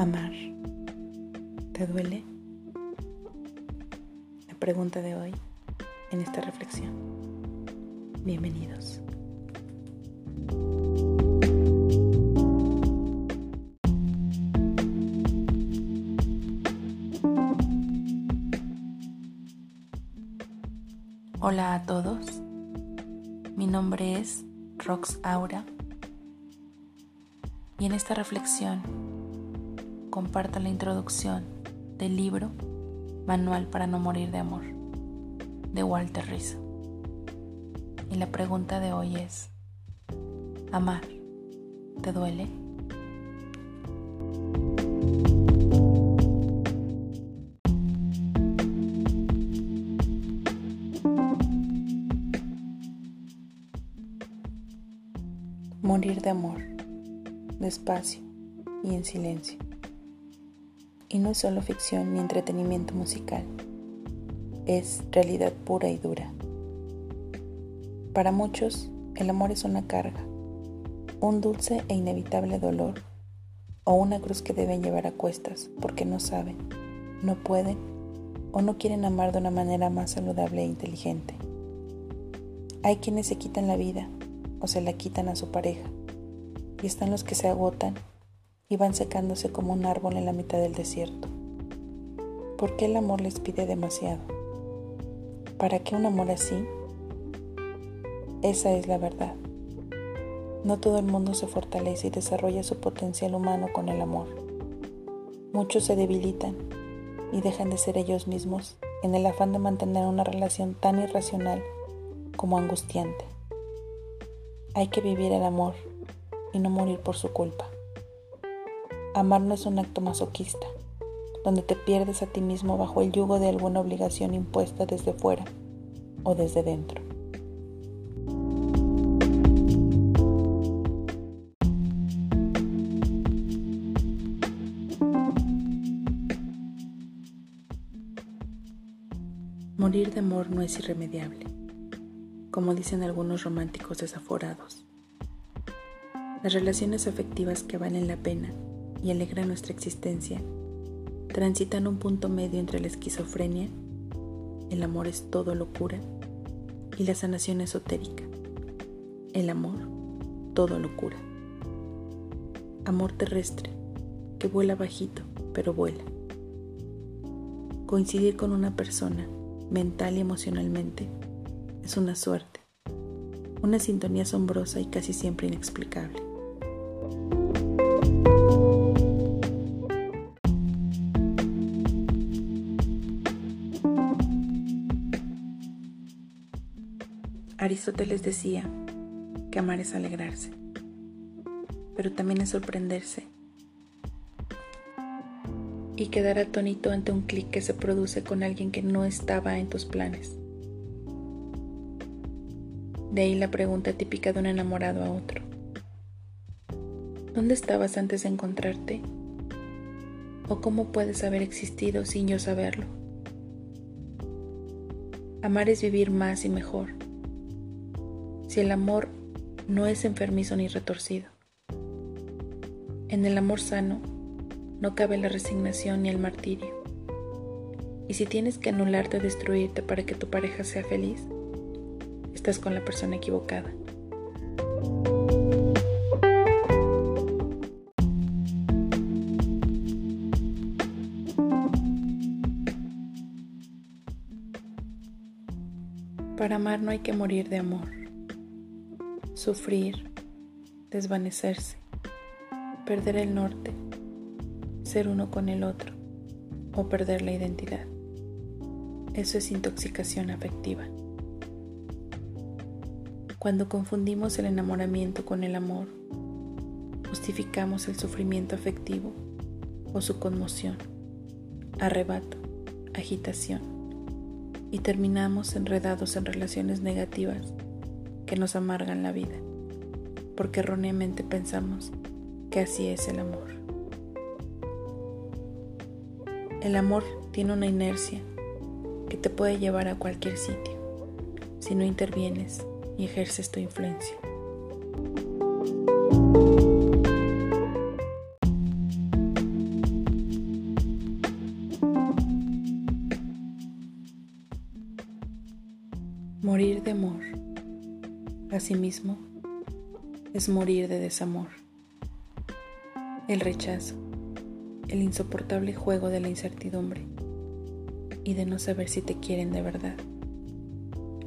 Amar. ¿Te duele? La pregunta de hoy en esta reflexión. Bienvenidos. Hola a todos. Mi nombre es Rox Aura y en esta reflexión comparto la introducción del libro Manual para no morir de amor de Walter Rizzo. Y la pregunta de hoy es, ¿amar te duele? Morir de amor, despacio y en silencio y no es solo ficción ni entretenimiento musical, es realidad pura y dura. Para muchos, el amor es una carga, un dulce e inevitable dolor o una cruz que deben llevar a cuestas porque no saben, no pueden o no quieren amar de una manera más saludable e inteligente. Hay quienes se quitan la vida o se la quitan a su pareja y están los que se agotan y van secándose como un árbol en la mitad del desierto. ¿Por qué el amor les pide demasiado? ¿Para qué un amor así? Esa es la verdad. No todo el mundo se fortalece y desarrolla su potencial humano con el amor. Muchos se debilitan y dejan de ser ellos mismos en el afán de mantener una relación tan irracional como angustiante. Hay que vivir el amor y no morir por su culpa. Amar no es un acto masoquista, donde te pierdes a ti mismo bajo el yugo de alguna obligación impuesta desde fuera o desde dentro. Morir de amor no es irremediable, como dicen algunos románticos desaforados. Las relaciones afectivas que valen la pena y alegra nuestra existencia, transitan un punto medio entre la esquizofrenia, el amor es todo locura, y la sanación esotérica, el amor, todo locura. Amor terrestre, que vuela bajito, pero vuela. Coincidir con una persona, mental y emocionalmente, es una suerte, una sintonía asombrosa y casi siempre inexplicable. Aristóteles decía que amar es alegrarse, pero también es sorprenderse y quedar atónito ante un clic que se produce con alguien que no estaba en tus planes. De ahí la pregunta típica de un enamorado a otro. ¿Dónde estabas antes de encontrarte? ¿O cómo puedes haber existido sin yo saberlo? Amar es vivir más y mejor si el amor no es enfermizo ni retorcido. En el amor sano no cabe la resignación ni el martirio. Y si tienes que anularte o destruirte para que tu pareja sea feliz, estás con la persona equivocada. Para amar no hay que morir de amor sufrir, desvanecerse, perder el norte, ser uno con el otro o perder la identidad. Eso es intoxicación afectiva. Cuando confundimos el enamoramiento con el amor, justificamos el sufrimiento afectivo o su conmoción, arrebato, agitación y terminamos enredados en relaciones negativas que nos amargan la vida, porque erróneamente pensamos que así es el amor. El amor tiene una inercia que te puede llevar a cualquier sitio si no intervienes y ejerces tu influencia. Morir de amor asimismo, es morir de desamor. El rechazo, el insoportable juego de la incertidumbre y de no saber si te quieren de verdad.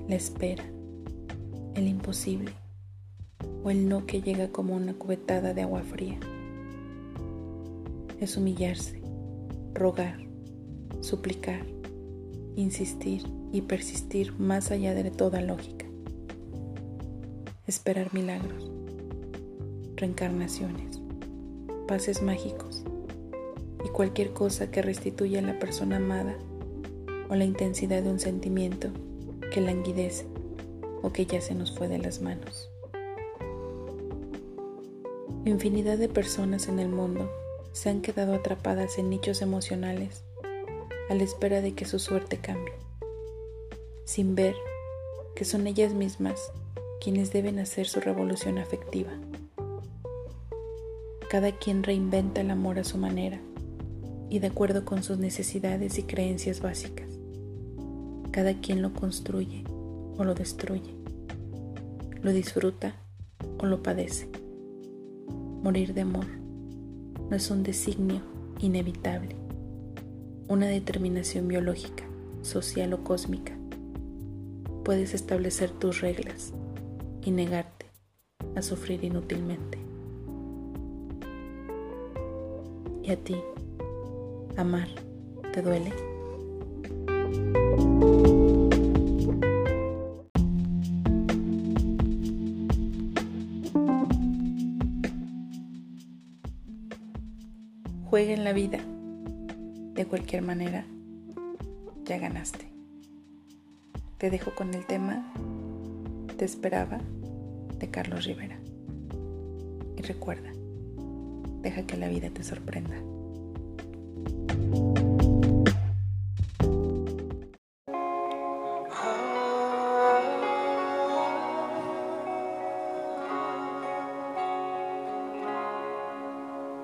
La espera, el imposible o el no que llega como una cubetada de agua fría. Es humillarse, rogar, suplicar, insistir y persistir más allá de toda lógica. Esperar milagros, reencarnaciones, pases mágicos y cualquier cosa que restituya a la persona amada o la intensidad de un sentimiento que languidece o que ya se nos fue de las manos. Infinidad de personas en el mundo se han quedado atrapadas en nichos emocionales a la espera de que su suerte cambie sin ver que son ellas mismas quienes deben hacer su revolución afectiva. Cada quien reinventa el amor a su manera y de acuerdo con sus necesidades y creencias básicas. Cada quien lo construye o lo destruye, lo disfruta o lo padece. Morir de amor no es un designio inevitable, una determinación biológica, social o cósmica puedes establecer tus reglas y negarte a sufrir inútilmente. ¿Y a ti, amar, te duele? Juega en la vida. De cualquier manera, ya ganaste. Te dejo con el tema Te esperaba de Carlos Rivera. Y recuerda, deja que la vida te sorprenda.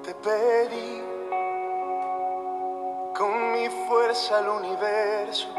Te pedí con mi fuerza al universo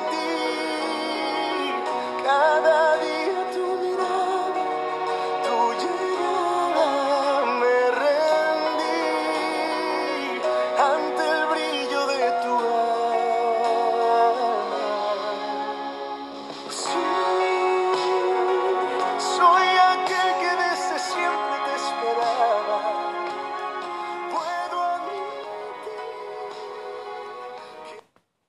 cada